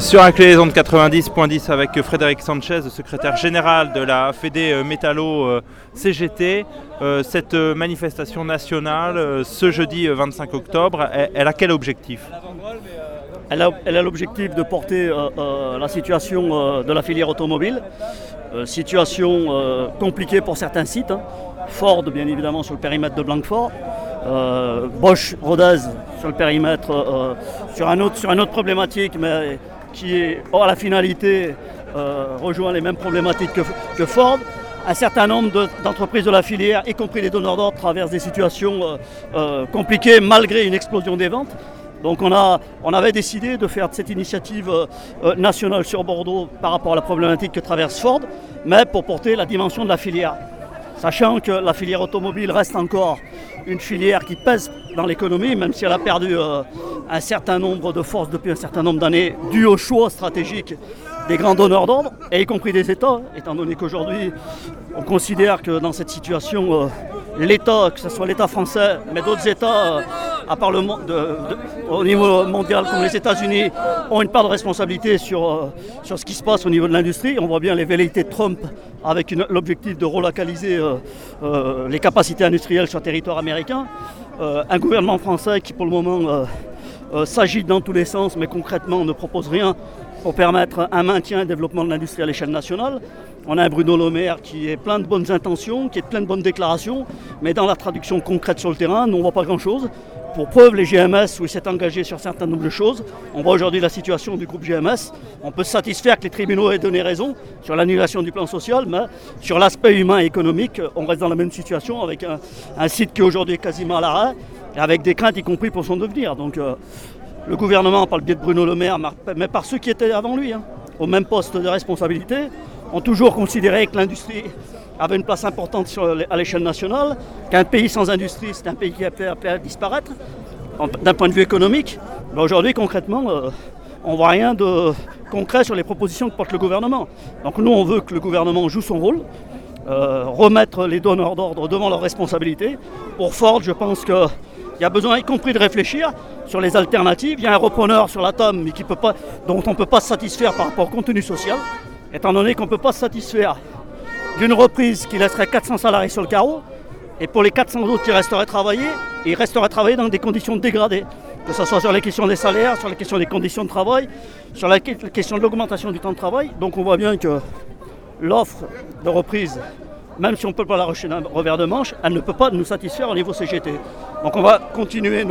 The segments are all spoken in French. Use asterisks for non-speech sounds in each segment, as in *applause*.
Sur un clé les ondes 90.10 avec Frédéric Sanchez, secrétaire général de la Fédé euh, Métallo euh, CGT. Euh, cette manifestation nationale, ce jeudi 25 octobre, elle a quel objectif? Elle a l'objectif de porter la situation de la filière automobile, situation compliquée pour certains sites. Hein. Ford, bien évidemment, sur le périmètre de Blanquefort. Bosch, Rodez sur le périmètre, un autre, sur une autre problématique, mais qui est, hors la finalité, euh, rejoint les mêmes problématiques que, Ford. Un certain nombre d'entreprises de, la filière, y compris les donneurs d'ordre, traversent des situations euh, euh, compliquées malgré une explosion des ventes. Donc on, avait décidé de faire cette initiative nationale sur Bordeaux par rapport à la problématique que traverse Ford, mais pour porter la dimension de la filière. Sachant que la filière automobile reste encore une filière qui pèse dans l'économie, même si elle a perdu un certain nombre de forces depuis un certain nombre d'années, dû au choix stratégique des grands donneurs d'ordre, et y compris des États, étant donné qu'aujourd'hui, on considère que dans cette situation, euh, l'État, que ce soit l'État français, mais d'autres États, euh, à part au niveau mondial comme les États-Unis, ont une part de responsabilité sur, euh, sur ce qui se passe au niveau de l'industrie. On voit bien les velléités de Trump avec l'objectif de relocaliser les capacités industrielles sur le territoire américain. un gouvernement français qui, pour le moment, euh, dans tous les sens, mais concrètement ne propose rien pour permettre un maintien et un développement de l'industrie à l'échelle nationale. On a un Bruno Le Maire qui est plein de bonnes intentions, qui est plein de bonnes déclarations, mais dans la traduction concrète sur le terrain, nous, on ne voit pas grand-chose. Pour preuve, les GMS, où il s'est engagé sur certaines certain nombre choses, on voit aujourd'hui la situation du groupe GMS. On peut se satisfaire que les tribunaux aient donné raison sur l'annulation du plan social, mais sur l'aspect humain et économique, on reste dans la même situation avec un, un site qui aujourd'hui est quasiment à l'arrêt avec des craintes y compris pour son devenir. Donc euh, le gouvernement, par le biais de Bruno Le Maire, mais par ceux qui étaient avant lui, hein, au même poste de responsabilité, ont toujours considéré que l'industrie avait une place importante à l'échelle nationale, qu'un pays sans industrie, c'est un pays qui a appelé à disparaître, d'un point de vue économique. Aujourd'hui, concrètement, euh, on ne voit rien de concret sur les propositions que porte le gouvernement. Donc nous, on veut que le gouvernement joue son rôle, euh, remettre les donneurs d'ordre devant leurs responsabilités. Pour Ford, je pense que il y a besoin, y compris, de réfléchir sur les alternatives. Il y a un repreneur sur la table, mais dont on ne peut pas se satisfaire par rapport au contenu social, étant donné qu'on ne peut pas se satisfaire d'une reprise qui laisserait 400 salariés sur le carreau, et pour les 400 autres qui resteraient travailler, ils resteraient travailler dans des conditions dégradées, que ce soit sur les questions des salaires, sur les questions des conditions de travail, sur la question de l'augmentation du temps de travail. Donc on voit bien que l'offre de reprise même si on ne peut pas la rejeter d'un revers de manche, elle ne peut pas nous satisfaire au niveau CGT. Donc on va continuer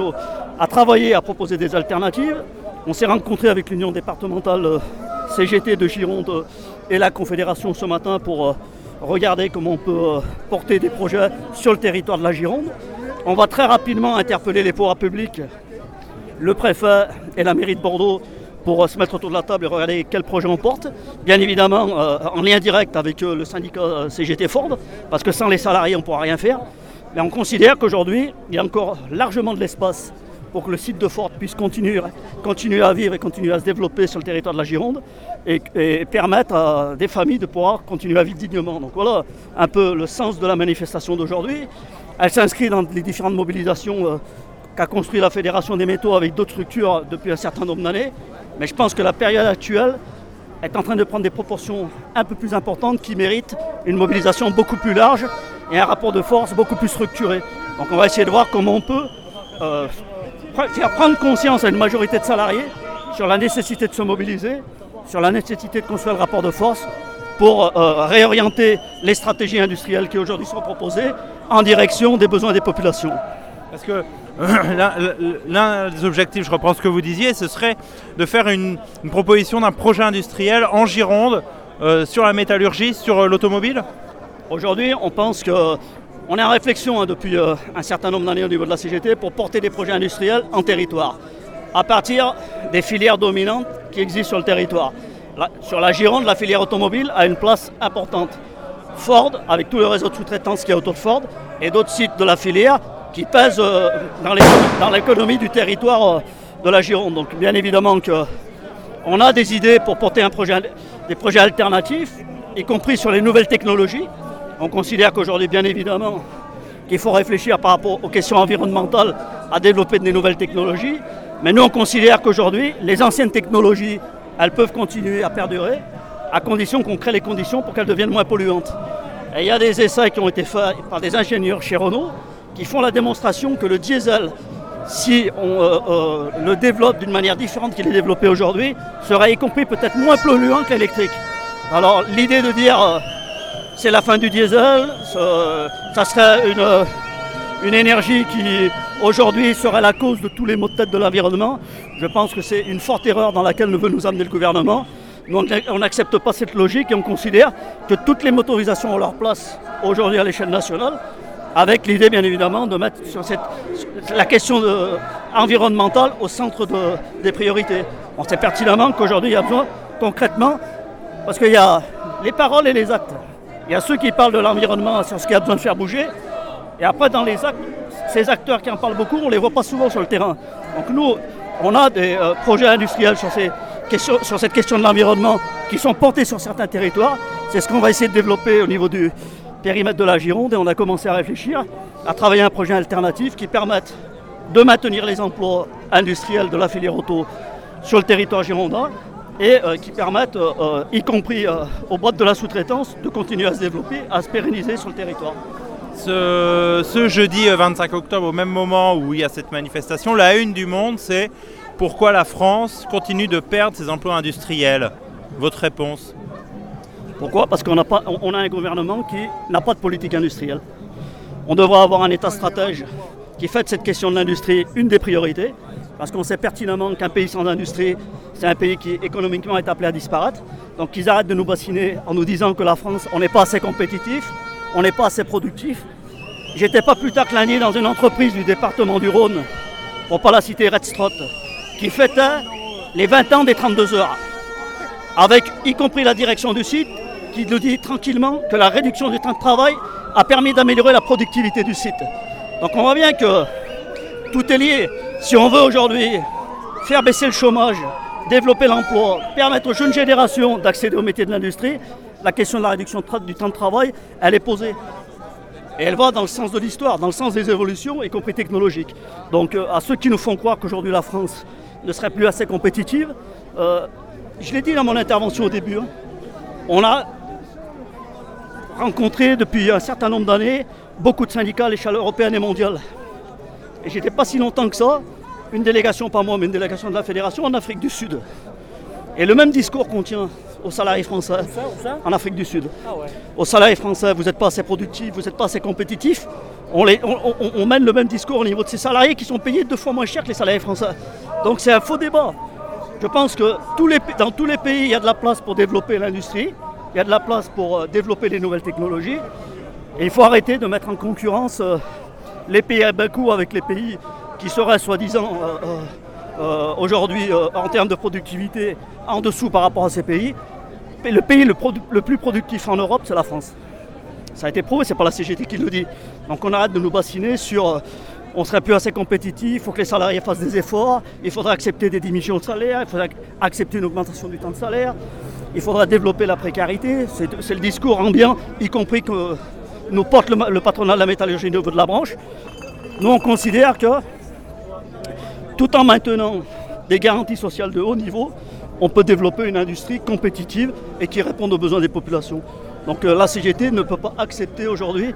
à travailler, à proposer des alternatives. On s'est rencontré avec l'Union départementale euh, CGT de Gironde euh, et la Confédération ce matin pour euh, regarder comment on peut porter des projets sur le territoire de la Gironde. On va très rapidement interpeller les pouvoirs publics, le préfet et la mairie de Bordeaux pour se mettre autour de la table et regarder quel projet on porte. Bien évidemment, euh, en lien direct avec euh, le syndicat euh, CGT Ford, parce que sans les salariés, on ne pourra rien faire. Mais on considère qu'aujourd'hui, il y a encore largement de l'espace pour que le site de Ford puisse continuer, continuer à vivre et continuer à se développer sur le territoire de la Gironde et, permettre à des familles de pouvoir continuer à vivre dignement. Donc voilà un peu le sens de la manifestation d'aujourd'hui. Elle s'inscrit dans les différentes mobilisations qu'a construit la Fédération des métaux avec d'autres structures depuis un certain nombre d'années. Mais je pense que la période actuelle est en train de prendre des proportions un peu plus importantes qui méritent une mobilisation beaucoup plus large et un rapport de force beaucoup plus structuré. Donc on va essayer de voir comment on peut euh, faire prendre conscience à une majorité de salariés sur la nécessité de se mobiliser, sur la nécessité de construire le rapport de force pour euh, réorienter les stratégies industrielles qui aujourd'hui sont proposées en direction des besoins des populations. Parce que *clears throat* l'un des objectifs, je reprends ce que vous disiez, ce serait de faire une, proposition d'un projet industriel en Gironde euh, sur la métallurgie, sur euh, l'automobile? Aujourd'hui, on pense que on est en réflexion hein, depuis euh, un certain nombre d'années au niveau de la CGT pour porter des projets industriels en territoire, à partir des filières dominantes qui existent sur le territoire. sur la Gironde, la filière automobile a une place importante. Ford, avec tout le réseau de sous-traitance qui est autour de Ford, et d'autres sites de la filière qui pèsent euh, dans l'économie du territoire euh, de la Gironde. Donc bien évidemment qu'on a des idées pour porter des projets alternatifs, y compris sur les nouvelles technologies. On considère qu'aujourd'hui, bien évidemment, qu'il faut réfléchir par rapport aux questions environnementales à développer des nouvelles technologies. Mais nous, on considère qu'aujourd'hui, les anciennes technologies elles peuvent continuer à perdurer à condition qu'on crée les conditions pour qu'elles deviennent moins polluantes. Et il y a des essais qui ont été faits par des ingénieurs chez Renault qui font la démonstration que le diesel, si on euh, euh, le développe d'une manière différente qu'il est développé aujourd'hui, serait y compris peut-être moins polluant que l'électrique. Alors l'idée de dire euh, c'est la fin du diesel, ça serait une, une énergie qui aujourd'hui serait la cause de tous les maux de tête de l'environnement, je pense que c'est une forte erreur dans laquelle veut nous amener le gouvernement. Nous, on n'accepte pas cette logique et on considère que toutes les motorisations ont leur place aujourd'hui à l'échelle nationale, avec l'idée bien évidemment de mettre la question environnementale au centre des priorités. On sait pertinemment qu'aujourd'hui il y a besoin concrètement, parce qu'il y a les paroles et les actes. Il y a ceux qui parlent de l'environnement sur ce qu'il y a besoin de faire bouger, et après dans les actes, ces acteurs qui en parlent beaucoup, on ne les voit pas souvent sur le terrain. Donc nous, on a des euh, projets industriels sur sur cette question de l'environnement qui sont portés sur certains territoires. C'est ce qu'on va essayer de développer au niveau du périmètre de la Gironde et on a commencé à réfléchir, à travailler un projet alternatif qui permette de maintenir les emplois industriels de la filière auto sur le territoire girondin et euh, qui permettent, euh, euh, y compris aux boîtes de la sous-traitance, de continuer à se développer, à se pérenniser sur le territoire. Ce, jeudi 25 octobre, au même moment où il y a cette manifestation, la une du monde, c'est pourquoi la France continue de perdre ses emplois industriels? Votre réponse? Pourquoi? Parce qu'on a, pas, un gouvernement qui n'a pas de politique industrielle. On devrait avoir un État stratège qui fait cette question de l'industrie une des priorités, parce qu'on sait pertinemment qu'un pays sans industrie, c'est un pays qui économiquement est appelé à disparaître. Donc qu'ils arrêtent de nous bassiner en nous disant que la France, on n'est pas assez compétitif, on n'est pas assez productif. J'étais pas plus tard que l'année dans une entreprise du département du Rhône, pour pas la citer Redstrot, qui fêtait les 20 ans des 32 heures, avec y compris la direction du site qui nous dit tranquillement que la réduction du temps de travail a permis d'améliorer la productivité du site. Donc on voit bien que tout est lié. Si on veut aujourd'hui faire baisser le chômage, développer l'emploi, permettre aux jeunes générations d'accéder au métier de l'industrie, la question de la réduction du temps de travail, elle est posée. Et elle va dans le sens de l'histoire, dans le sens des évolutions, y compris technologiques. Donc euh, à ceux qui nous font croire qu'aujourd'hui la France ne serait plus assez compétitive. Euh, je l'ai dit dans mon intervention au début, hein. on a rencontré depuis un certain nombre d'années beaucoup de syndicats à l'échelle européenne et mondiale. Et j'étais pas si longtemps que ça, une délégation, pas moi, mais une délégation de la fédération en Afrique du Sud. Et le même discours qu'on tient aux salariés français en Afrique du Sud. Ah aux salariés français, vous n'êtes pas assez productifs, vous n'êtes pas assez compétitifs. On, on, mène le même discours au niveau de ces salariés qui sont payés deux fois moins cher que les salariés français. Donc c'est un faux débat. Je pense que dans tous les pays, il y a de la place pour développer l'industrie, il y a de la place pour euh, développer les nouvelles technologies. Et il faut arrêter de mettre en concurrence euh, les pays à bas coût avec les pays qui seraient soi-disant euh, aujourd'hui en termes de productivité en dessous par rapport à ces pays. Le pays le, plus productif en Europe, c'est la France. Ça a été prouvé, c'est pas la CGT qui le dit. Donc on arrête de nous bassiner sur on serait plus assez compétitif, il faut que les salariés fassent des efforts, il faudra accepter des diminutions de salaire, il faudra accepter une augmentation du temps de salaire, il faudra développer la précarité, c'est le discours ambiant, y compris que nous porte le, patronat de la métallurgie au niveau de la branche. Nous on considère que tout en maintenant des garanties sociales de haut niveau, on peut développer une industrie compétitive et qui réponde aux besoins des populations. Donc euh, la CGT ne peut pas accepter aujourd'hui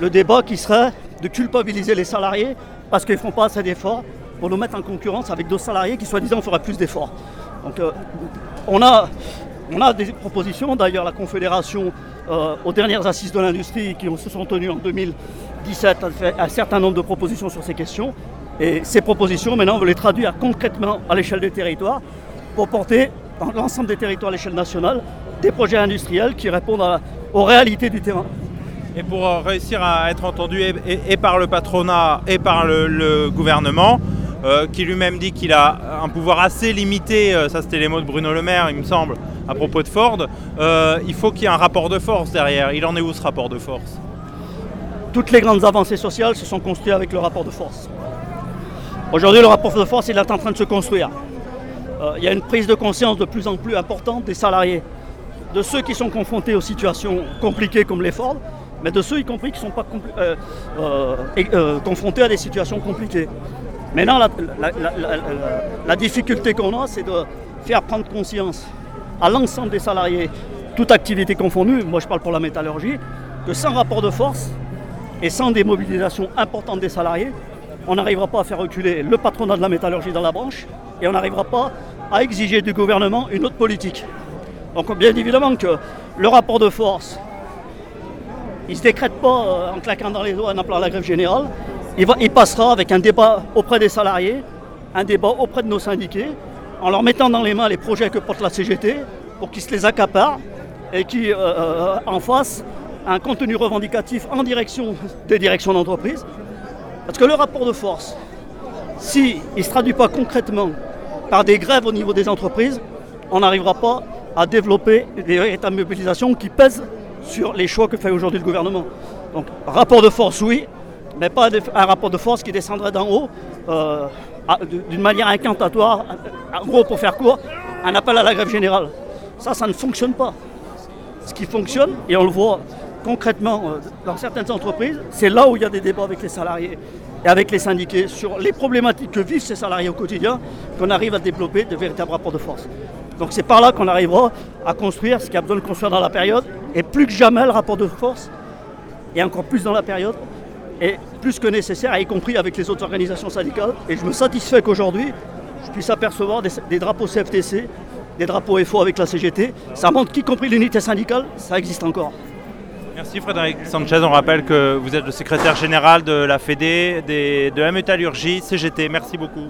le débat qui serait de culpabiliser les salariés parce qu'ils ne font pas assez d'efforts pour nous mettre en concurrence avec d'autres salariés qui soi-disant feraient plus d'efforts. Donc euh, on, a, on a des propositions, d'ailleurs la Confédération euh, aux dernières assises de l'industrie qui se sont tenues en 2017 a fait un certain nombre de propositions sur ces questions. Et ces propositions, maintenant, on veut les traduire concrètement à l'échelle des territoires pour porter dans l'ensemble des territoires à l'échelle nationale des projets industriels qui répondent aux réalités du terrain. Et pour euh, réussir à être entendu et, par le patronat et par le, gouvernement, euh, qui lui-même dit qu'il a un pouvoir assez limité, ça c'était les mots de Bruno Le Maire, il me semble, à propos de Ford, il faut qu'il y ait un rapport de force derrière. Il en est où ce rapport de force? Toutes les grandes avancées sociales se sont construites avec le rapport de force. Aujourd'hui, le rapport de force est en train de se construire. il y a une prise de conscience de plus en plus importante des salariés, de ceux qui sont confrontés aux situations compliquées comme les Ford, mais de ceux y compris qui ne sont pas euh, euh, euh, confrontés à des situations compliquées. Maintenant, la, difficulté qu'on a, c'est de faire prendre conscience à l'ensemble des salariés, toute activité confondue, moi je parle pour la métallurgie, que sans rapport de force et sans des mobilisations importantes des salariés, on n'arrivera pas à faire reculer le patronat de la métallurgie dans la branche et on n'arrivera pas à exiger du gouvernement une autre politique. Donc bien évidemment que le rapport de force, il ne se décrète pas euh, en claquant dans les doigts en appelant la grève générale. Il, il passera avec un débat auprès des salariés, un débat auprès de nos syndiqués, en leur mettant dans les mains les projets que porte la CGT pour qu'ils se les accaparent et qui euh, euh, en fassent un contenu revendicatif en direction des directions d'entreprise. Parce que le rapport de force, s'il ne se traduit pas concrètement par des grèves au niveau des entreprises, on n'arrivera pas à développer des véritables mobilisations qui pèsent sur les choix que fait aujourd'hui le gouvernement. Donc rapport de force, oui, mais pas un rapport de force qui descendrait d'en haut euh, d'une manière incantatoire, en gros pour faire court, un appel à la grève générale. Ça, ça ne fonctionne pas. Ce qui fonctionne, et on le voit concrètement euh, dans certaines entreprises, c'est là où il y a des débats avec les salariés et avec les syndiqués sur les problématiques que vivent ces salariés au quotidien, qu'on arrive à développer de véritables rapports de force. Donc c'est par là qu'on arrivera à construire ce qu'il y a besoin de construire dans la période, et plus que jamais le rapport de force, et encore plus dans la période, est plus que nécessaire, y compris avec les autres organisations syndicales. Et je me satisfais qu'aujourd'hui, je puisse apercevoir des, des, drapeaux CFTC, des drapeaux FO avec la CGT. Ça montre qu'y compris l'unité syndicale, ça existe encore. Merci Frédéric Sanchez. On rappelle que vous êtes le secrétaire général de la FEDE, de la métallurgie, CGT. Merci beaucoup.